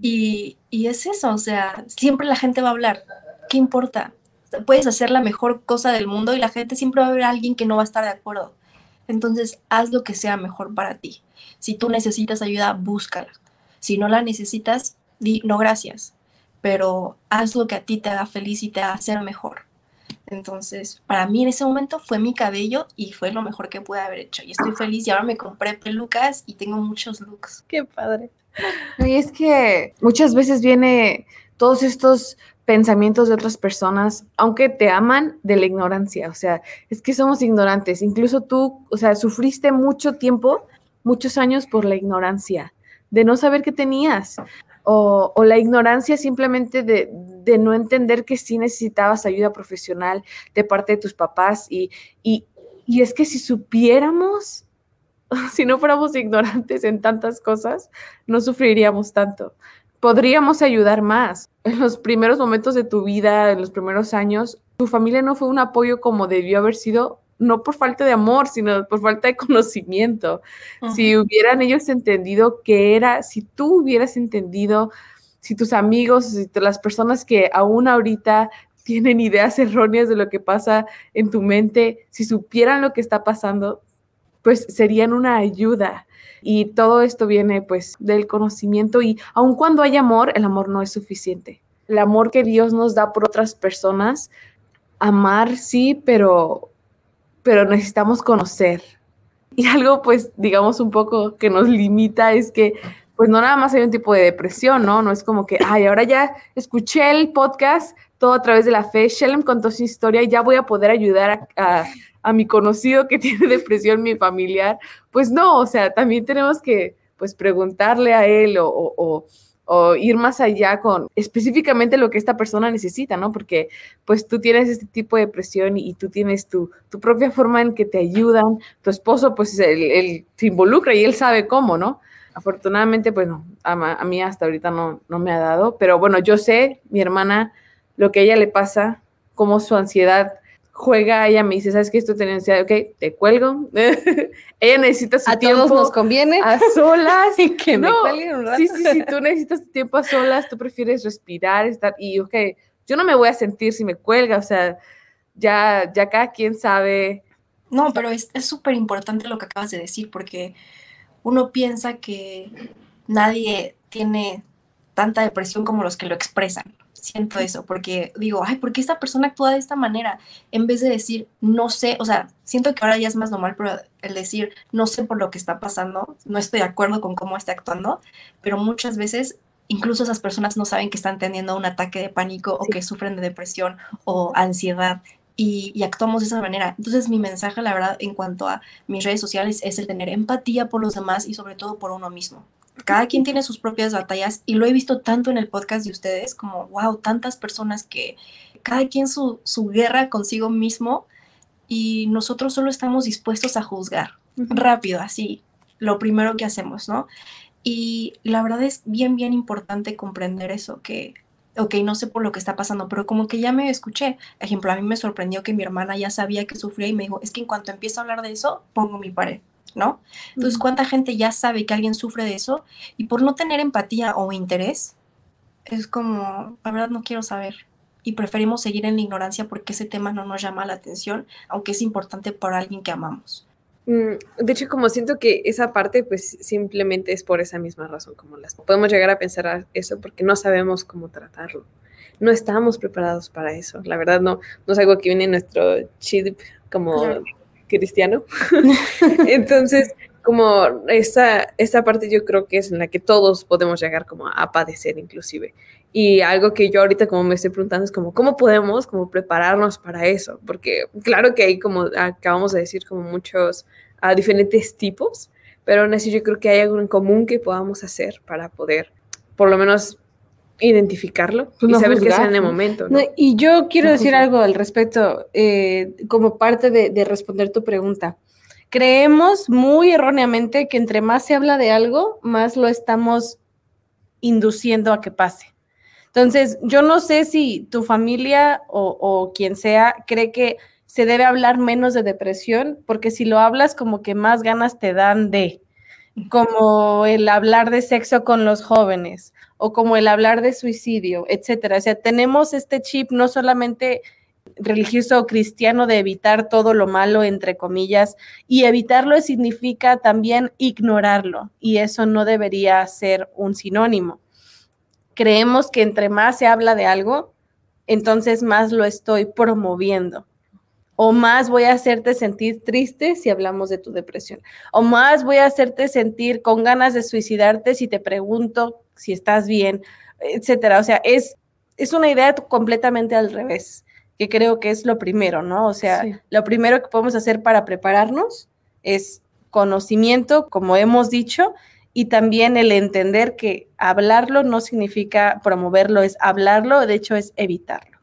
y, y es eso, o sea, siempre la gente va a hablar, ¿qué importa? Puedes hacer la mejor cosa del mundo y la gente siempre va a ver a alguien que no va a estar de acuerdo. Entonces, haz lo que sea mejor para ti. Si tú necesitas ayuda, búscala. Si no la necesitas, di no gracias, pero haz lo que a ti te haga feliz y te haga ser mejor. Entonces, para mí en ese momento fue mi cabello y fue lo mejor que pude haber hecho. Y estoy feliz y ahora me compré pelucas y tengo muchos looks. Qué padre. Y es que muchas veces viene todos estos pensamientos de otras personas, aunque te aman, de la ignorancia. O sea, es que somos ignorantes. Incluso tú, o sea, sufriste mucho tiempo, muchos años por la ignorancia, de no saber qué tenías. O, la ignorancia simplemente de, no entender que sí necesitabas ayuda profesional de parte de tus papás. Y, y, y es que si supiéramos, (laughs) si no fuéramos ignorantes en tantas cosas, no sufriríamos tanto podríamos ayudar más. En los primeros momentos de tu vida, en los primeros años, tu familia no fue un apoyo como debió haber sido, no por falta de amor, sino por falta de conocimiento. Si hubieran ellos entendido qué era, si tú hubieras entendido, si tus amigos, si las personas que aún ahorita tienen ideas erróneas de lo que pasa en tu mente, si supieran lo que está pasando, pues serían una ayuda. Y todo esto viene pues del conocimiento y aun cuando hay amor, el amor no es suficiente. El amor que Dios nos da por otras personas, amar sí, pero, pero necesitamos conocer. Y algo pues digamos un poco que nos limita es que pues no nada más hay un tipo de depresión, ¿no? No es como que, ay, ahora ya escuché el podcast todo a través de la fe, Shelem contó su historia y ya voy a poder ayudar a a mi conocido que (laughs) tiene depresión, mi familiar, pues no, o sea, también tenemos que pues preguntarle a él o, ir más allá con específicamente lo que esta persona necesita, ¿no? Porque pues tú tienes este tipo de depresión y, tú tienes tu, tu, propia forma en que te ayudan, tu esposo pues él, se involucra y él sabe cómo, ¿no? Afortunadamente, pues no, a, a, mí hasta ahorita no, no me ha dado, pero bueno, yo sé, mi hermana, lo que a ella le pasa, cómo su ansiedad juega, ella me dice, ¿sabes qué? Esto tiene necesidad, ok, te cuelgo. (laughs) ella necesita su tiempo. A todos nos conviene. A solas. (laughs) y que me un rato. Sí, sí, sí, tú necesitas tu tiempo a solas, tú prefieres respirar, estar, y ok, yo no me voy a sentir si me cuelga, o sea, ya, ya cada quien sabe. No, pero es súper importante lo que acabas de decir, porque uno piensa que nadie tiene tanta depresión como los que lo expresan siento eso, porque digo, ay, ¿por qué esta persona actúa de esta manera? En vez de decir, no sé, o sea, siento que ahora ya es más normal, pero el decir, no sé por lo que está pasando, no estoy de acuerdo con cómo está actuando, pero muchas veces incluso esas personas no saben que están teniendo un ataque de pánico o que sufren de depresión o ansiedad. Y, y, actuamos de esa manera. Entonces mi mensaje, la verdad, en cuanto a mis redes sociales, es el tener empatía por los demás y sobre todo por uno mismo cada quien tiene sus propias batallas y lo he visto tanto en el podcast de ustedes como, wow, tantas personas que cada quien su, su guerra consigo mismo y nosotros solo estamos dispuestos a juzgar rápido, así, lo primero que hacemos, ¿no? Y la verdad es bien, bien importante comprender eso, que, ok, no sé por lo que está pasando, pero como que ya me escuché. Ejemplo, a mí me sorprendió que mi hermana ya sabía que sufría y me dijo, es que en cuanto empiezo a hablar de eso, pongo mi pared. ¿No? Entonces, ¿cuánta gente ya sabe que alguien sufre de eso? Y por no tener empatía o interés, es como, la verdad no quiero saber. Y preferimos seguir en la ignorancia porque ese tema no nos llama la atención, aunque es importante para alguien que amamos. Mm, de hecho, como siento que esa parte, pues simplemente es por esa misma razón, como las podemos llegar a pensar eso porque no sabemos cómo tratarlo. No estamos preparados para eso. La verdad, no, no es algo que viene en nuestro chip como cristiano. (laughs) Entonces, como esta, esta parte yo creo que es en la que todos podemos llegar como a padecer inclusive. Y algo que yo ahorita como me estoy preguntando es como, ¿cómo podemos como prepararnos para eso? Porque claro que hay como, acabamos de decir, como muchos a diferentes tipos, pero aún así yo creo que hay algo en común que podamos hacer para poder por lo menos identificarlo pues y saber qué hacer en el momento. y yo quiero decir algo al respecto, eh, como parte de, responder tu pregunta. Creemos muy erróneamente que entre más se habla de algo, más lo estamos induciendo a que pase. Entonces, yo no sé si tu familia o, o quien sea cree que se debe hablar menos de depresión, porque si lo hablas como que más ganas te dan de, como el hablar de sexo con los jóvenes o como el hablar de suicidio, etcétera. O sea, tenemos este chip no solamente religioso o cristiano de evitar todo lo malo, entre comillas, y evitarlo significa también ignorarlo, y eso no debería ser un sinónimo. creemos que entre más se habla de algo, entonces más lo estoy promoviendo. O más voy a hacerte sentir triste si hablamos de tu depresión. O más voy a hacerte sentir con ganas de suicidarte si te pregunto si estás bien, etcétera. O sea, es, es una idea completamente al revés, que creo que es lo primero, ¿no? O sea, lo primero que podemos hacer para prepararnos es conocimiento, como hemos dicho, y también el entender que hablarlo no significa promoverlo, es hablarlo, de hecho es evitarlo.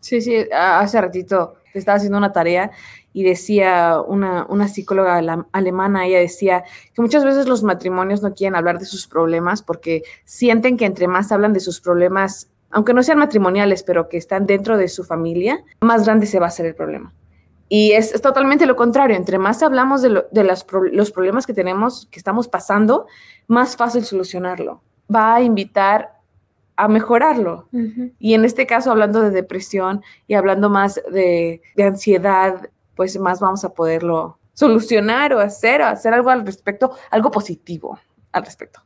Sí, sí, hace ratito estaba haciendo una tarea y decía una, una psicóloga alemana, ella decía que muchas veces los matrimonios no quieren hablar de sus problemas porque sienten que entre más hablan de sus problemas, aunque no sean matrimoniales, pero que están dentro de su familia, más grande se va a hacer el problema. Y es, totalmente lo contrario, entre más hablamos de, los problemas que tenemos, que estamos pasando, más fácil solucionarlo. Va a invitar a mejorarlo. Y en este caso, hablando de depresión y hablando más de, ansiedad, pues más vamos a poderlo solucionar o hacer, o hacer algo al respecto, algo positivo al respecto.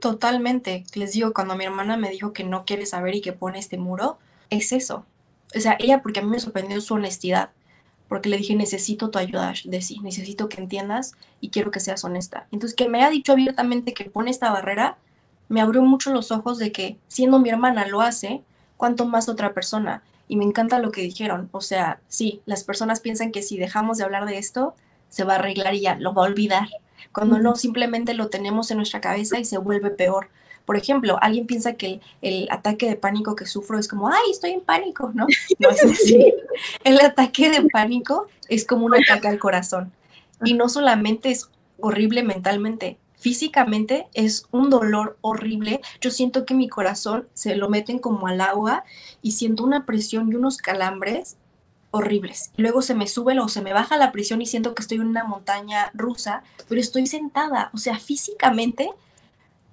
Totalmente. Les digo, cuando mi hermana me dijo que no quiere saber y que pone este muro, es eso. O sea, ella, porque a mí me sorprendió su honestidad porque le dije, necesito tu ayuda, sí necesito que entiendas y quiero que seas honesta. Entonces, que me ha dicho abiertamente que pone esta barrera, me abrió mucho los ojos de que siendo mi hermana lo hace, cuanto más otra persona. Y me encanta lo que dijeron. O sea, sí, las personas piensan que si dejamos de hablar de esto, se va a arreglar y ya lo va a olvidar. Cuando no, simplemente lo tenemos en nuestra cabeza y se vuelve peor. Por ejemplo, alguien piensa que el, ataque de pánico que sufro es como, ay, estoy en pánico, ¿no? (laughs) No es así. El ataque de pánico es como un ataque al corazón. Y no solamente es horrible mentalmente, físicamente es un dolor horrible. Yo siento que mi corazón se lo meten como al agua y siento una presión y unos calambres horribles. Luego se me sube o se me baja la presión y siento que estoy en una montaña rusa, pero estoy sentada. O sea, físicamente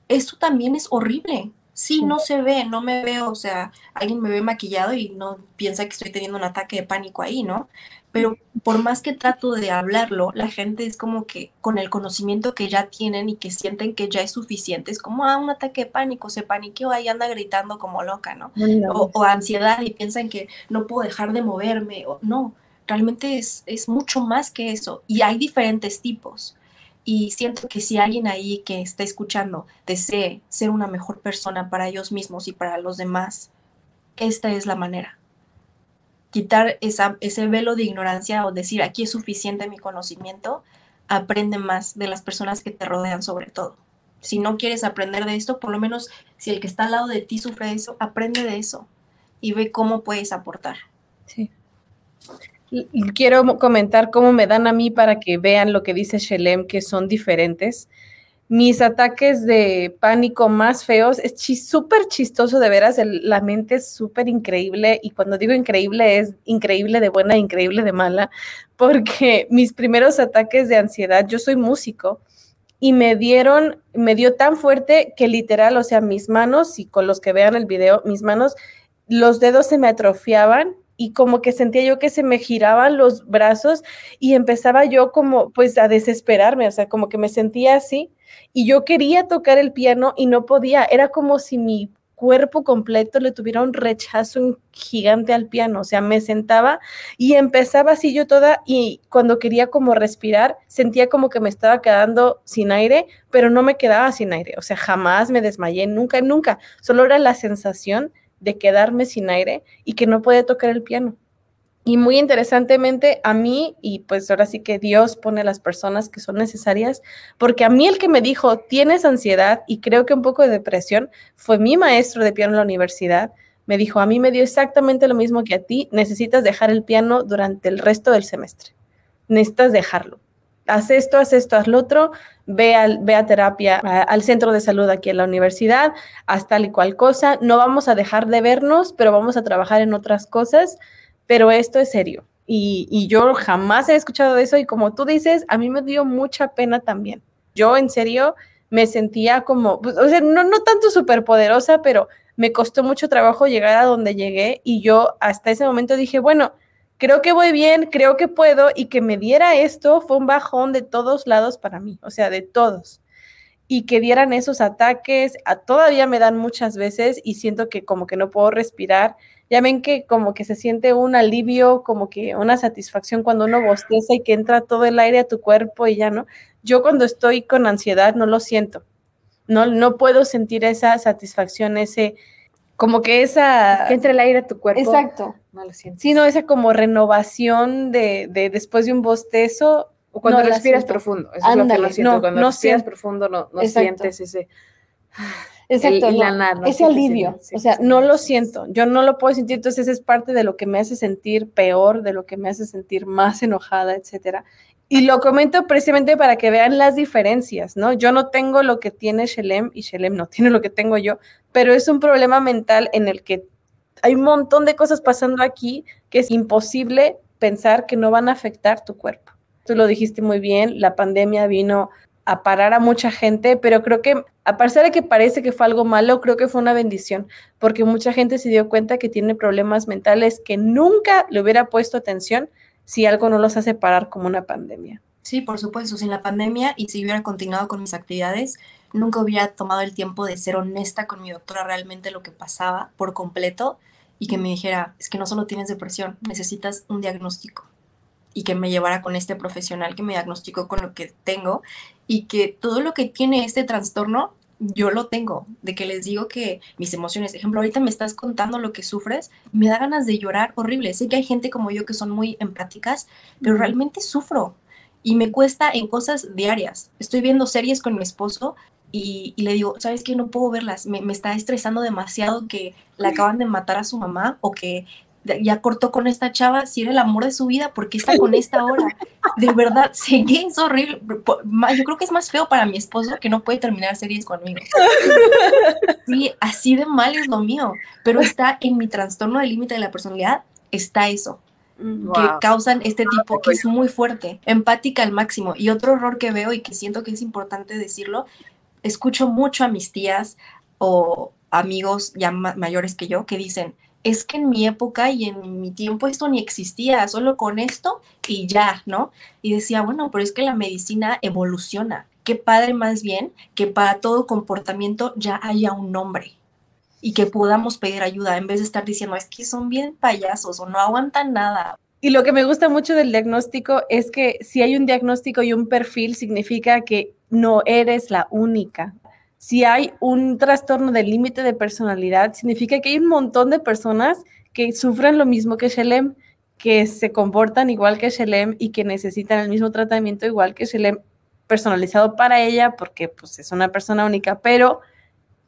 esto también es horrible. Sí, no se ve, no me veo, o sea, alguien me ve maquillado y no piensa que estoy teniendo un ataque de pánico ahí, ¿no? Pero por más que trato de hablarlo, la gente es como que con el conocimiento que ya tienen y que sienten que ya es suficiente, es como, ah, un ataque de pánico, se paniqueó ahí, anda gritando como loca, ¿no? O, o, ansiedad y piensan que no puedo dejar de moverme, o no, realmente es, es mucho más que eso. Y hay diferentes tipos. Y siento que si alguien ahí que está escuchando desee ser una mejor persona para ellos mismos y para los demás, esta es la manera. Quitar esa, ese velo de ignorancia o decir aquí es suficiente mi conocimiento, aprende más de las personas que te rodean sobre todo. Si no quieres aprender de esto, por lo menos si el que está al lado de ti sufre de eso, aprende de eso y ve cómo puedes aportar. Sí quiero comentar cómo me dan a mí para que vean lo que dice Shelem, que son diferentes. Mis ataques de pánico más feos es súper chistoso, de veras, la mente es súper increíble y cuando digo increíble es increíble de buena, increíble de mala, porque (laughs) mis primeros ataques de ansiedad, yo soy músico y me dieron, me dio tan fuerte que literal, o sea, mis manos, y con los que vean el video, mis manos, los dedos se me atrofiaban y como que sentía yo que se me giraban los brazos y empezaba yo como pues a desesperarme, o sea, como que me sentía así y yo quería tocar el piano y no podía, era como si mi cuerpo completo le tuviera un rechazo gigante al piano, o sea, me sentaba y empezaba así yo toda y cuando quería como respirar, sentía como que me estaba quedando sin aire, pero no me quedaba sin aire, o sea, jamás me desmayé, nunca, nunca, solo era la sensación de quedarme sin aire y que no puede tocar el piano. Y muy interesantemente, a mí, y pues ahora sí que Dios pone las personas que son necesarias, porque a mí el que me dijo, tienes ansiedad y creo que un poco de depresión, fue mi maestro de piano en la universidad. Me dijo, a mí me dio exactamente lo mismo que a ti, necesitas dejar el piano durante el resto del semestre. Necesitas dejarlo haz esto, haz esto, haz lo otro, ve, al, ve a terapia al centro de salud aquí en la universidad, haz tal y cual cosa. No vamos a dejar de vernos, pero vamos a trabajar en otras cosas, pero esto es serio. Y, y yo jamás he escuchado eso y como tú dices, a mí me dio mucha pena también. Yo en serio me sentía como, pues, o sea, no, no tanto súper poderosa, pero me costó mucho trabajo llegar a donde llegué y yo hasta ese momento dije, bueno, creo que voy bien, creo que puedo y que me diera esto fue un bajón de todos lados para mí, o sea, de todos. y que dieran esos ataques, a, todavía me dan muchas veces y siento que como que no puedo respirar. Ya ven que como que se siente un alivio, como que una satisfacción cuando uno bosteza y que entra todo el aire a tu cuerpo y ya no. Yo cuando estoy con ansiedad no lo siento. No, no puedo sentir esa satisfacción, ese, como que esa... Que entre el aire a tu cuerpo. Exacto. No lo siento. Sino esa como renovación de, de después de un bostezo. O cuando no respiras profundo. Eso es lo que Ándale, no siento. no, cuando no respiras siento. profundo no, sientes ese... Exacto, el- no, la nada, no ese alivio, sí, o sea, sí, no sí, lo siento, yo no lo puedo sentir, entonces es parte de lo que me hace sentir peor, de lo que me hace sentir más enojada, etcétera. Y lo comento precisamente para que vean las diferencias, ¿no? Yo no tengo lo que tiene Shelem y Shelem no tiene lo que tengo yo, pero es un problema mental en el que hay un montón de cosas pasando aquí que es imposible pensar que no van a afectar tu cuerpo. Tú lo dijiste muy bien, la pandemia vino a parar a mucha gente, pero creo que a pesar de que parece que fue algo malo, creo que fue una bendición, porque mucha gente se dio cuenta que tiene problemas mentales que nunca le hubiera puesto atención si algo no los hace parar como una pandemia. Sí, por supuesto, sin la pandemia y si hubiera continuado con mis actividades, nunca hubiera tomado el tiempo de ser honesta con mi doctora realmente lo que pasaba por completo y que me dijera, es que no solo tienes depresión, necesitas un diagnóstico y que me llevara con este profesional que me diagnosticó con lo que tengo y que todo lo que tiene este trastorno yo lo tengo, de que les digo que mis emociones, ejemplo, ahorita me estás contando lo que sufres, me da ganas de llorar horrible. Sé que hay gente como yo que son muy empáticas, pero realmente sufro y me cuesta en cosas diarias. Estoy viendo series con mi esposo y, y le digo, ¿sabes qué? No puedo verlas. Me, me está estresando demasiado que le acaban de matar a su mamá o que ya cortó con esta chava. Si era el amor de su vida, ¿por qué está con esta ahora? De verdad, (laughs) que es horrible. Yo creo que es más feo para mi esposo que no puede terminar series conmigo. Sí, así de mal es lo mío. Pero está en mi trastorno de límite de la personalidad, está eso que Wow. causan este tipo que es muy fuerte, empática al máximo. Y otro error que veo y que siento que es importante decirlo, escucho mucho a mis tías o amigos ya ma- mayores que yo que dicen, es que en mi época y en mi tiempo esto ni existía, solo con esto y ya, ¿no? Y decía, bueno, pero es que la medicina evoluciona. Qué padre más bien que para todo comportamiento ya haya un nombre y que podamos pedir ayuda en vez de estar diciendo, es que son bien payasos o no aguantan nada. Y lo que me gusta mucho del diagnóstico es que si hay un diagnóstico y un perfil, significa que no eres la única. Si hay un trastorno del límite de personalidad, significa que hay un montón de personas que sufren lo mismo que Shelem, que se comportan igual que Shelem y que necesitan el mismo tratamiento igual que Shelem, personalizado para ella, porque pues es una persona única, pero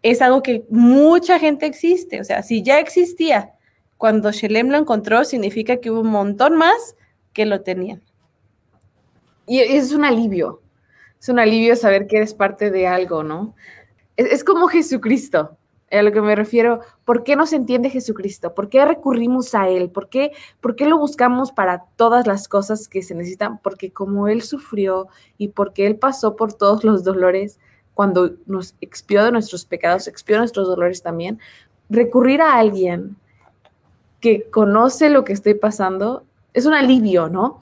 es algo que mucha gente existe. O sea, si ya existía cuando Shelem lo encontró, significa que hubo un montón más que lo tenían. Y es un alivio. Es un alivio saber que eres parte de algo, ¿no? Es, como Jesucristo, a lo que me refiero. ¿Por qué nos entiende Jesucristo? ¿Por qué recurrimos a Él? ¿Por qué, ¿Por qué lo buscamos para todas las cosas que se necesitan? Porque como Él sufrió y porque Él pasó por todos los dolores, cuando nos expió de nuestros pecados, expió nuestros dolores también, recurrir a alguien que conoce lo que estoy pasando es un alivio, ¿no?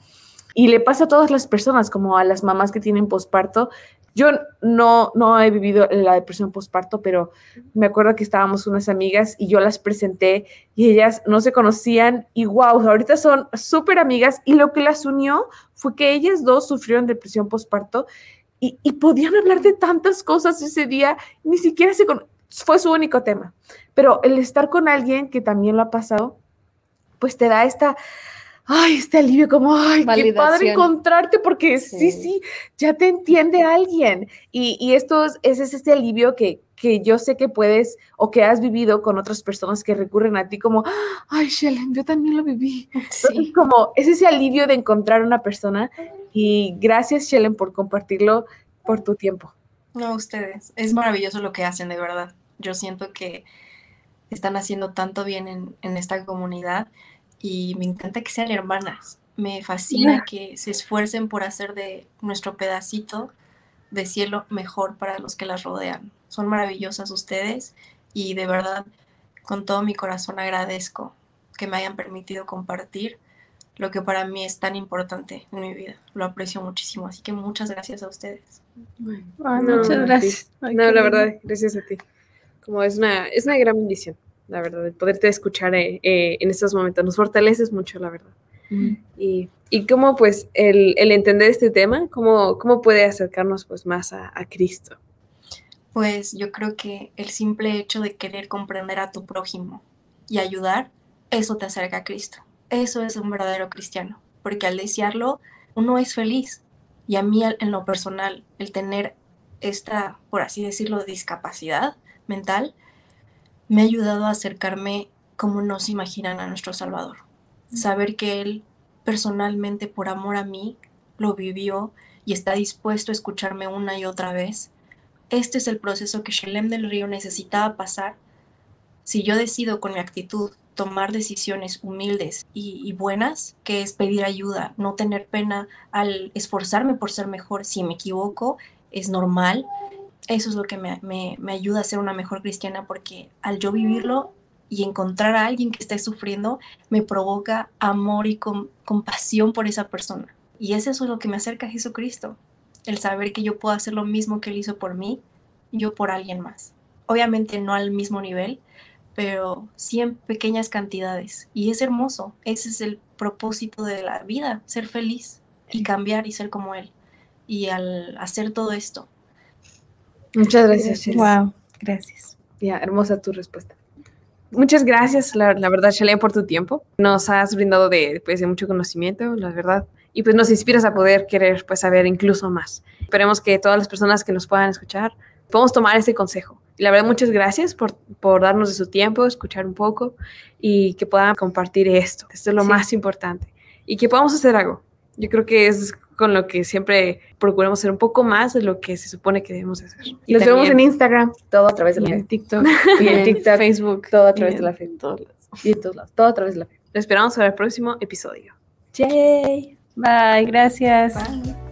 Y le pasa a todas las personas, como a las mamás que tienen posparto. Yo no, no he vivido la depresión posparto, pero me acuerdo que estábamos unas amigas y yo las presenté y ellas no se conocían y wow, ahorita son súper amigas y lo que las unió fue que ellas dos sufrieron depresión posparto y, y podían hablar de tantas cosas ese día, ni siquiera se fue su único tema. Pero el estar con alguien que también lo ha pasado, pues te da esta, ay, este alivio, como, ay, qué padre encontrarte, porque sí, sí, Sí. ya te entiende alguien. Y, y esto es, ese es este alivio que, que yo sé que puedes o que has vivido con otras personas que recurren a ti como, ay, Shelen, yo también lo viví. Entonces, como es ese alivio de encontrar una persona y gracias, Shelen, por compartirlo por tu tiempo. No, ustedes. Es maravilloso lo que hacen, de verdad. Yo siento que están haciendo tanto bien en, en esta comunidad y me encanta que sean hermanas. Me fascina que se esfuercen por hacer de nuestro pedacito de cielo mejor para los que las rodean. Son maravillosas ustedes y de verdad con todo mi corazón agradezco que me hayan permitido compartir lo que para mí es tan importante en mi vida. Lo aprecio muchísimo, así que muchas gracias a ustedes. Ay, muchas gracias. Ay, no, la lindo. verdad, gracias a ti. Como es una, es una gran bendición, la verdad, de poderte escuchar eh, eh, en estos momentos. Nos fortaleces mucho, la verdad. Y, y cómo, pues, el, el entender este tema, cómo, cómo puede acercarnos, pues, más a, a Cristo. Pues yo creo que el simple hecho de querer comprender a tu prójimo y ayudar, eso te acerca a Cristo. Eso es un verdadero cristiano, porque al desearlo, uno es feliz. Y a mí, en lo personal, el tener esta, por así decirlo, discapacidad mental, me ha ayudado a acercarme como no se imaginan a nuestro Salvador. Saber que Él personalmente, por amor a mí, lo vivió y está dispuesto a escucharme una y otra vez. Este es el proceso que Shelem del Río necesitaba pasar. Si yo decido con mi actitud tomar decisiones humildes y, y buenas, que es pedir ayuda, no tener pena al esforzarme por ser mejor, si me equivoco, es normal. Eso es lo que me, me- me ayuda a ser una mejor cristiana porque al yo vivirlo y encontrar a alguien que esté sufriendo, me provoca amor y com- compasión por esa persona. Y es eso lo que me acerca a Jesucristo, el saber que yo puedo hacer lo mismo que Él hizo por mí, yo por alguien más. Obviamente no al mismo nivel, pero sí en pequeñas cantidades. Y es hermoso, ese es el propósito de la vida, ser feliz y cambiar y ser como Él. Y al hacer todo esto, Muchas gracias, Shirley. Wow, gracias. Ya, hermosa tu respuesta. Muchas gracias, la, la verdad, Shalem, por tu tiempo. Nos has brindado de, pues, de mucho conocimiento, la verdad. Y pues nos inspiras a poder querer pues, saber incluso más. Esperemos que todas las personas que nos puedan escuchar podamos tomar ese consejo. Y la verdad, muchas gracias por, por darnos de su tiempo, escuchar un poco y que puedan compartir esto. Esto es lo Sí. más importante. Y que podamos hacer algo. Yo creo que es con lo que siempre procuramos hacer un poco más de lo que se supone que debemos hacer. Y Los vemos en Instagram, todo a través de Y la en. TikTok, (laughs) Y en TikTok, Facebook, todo a través de la fe. todos lados. Y en todos lados, todo a través de la fe. Lo esperamos para el próximo episodio. Yay. Bye, gracias. Bye.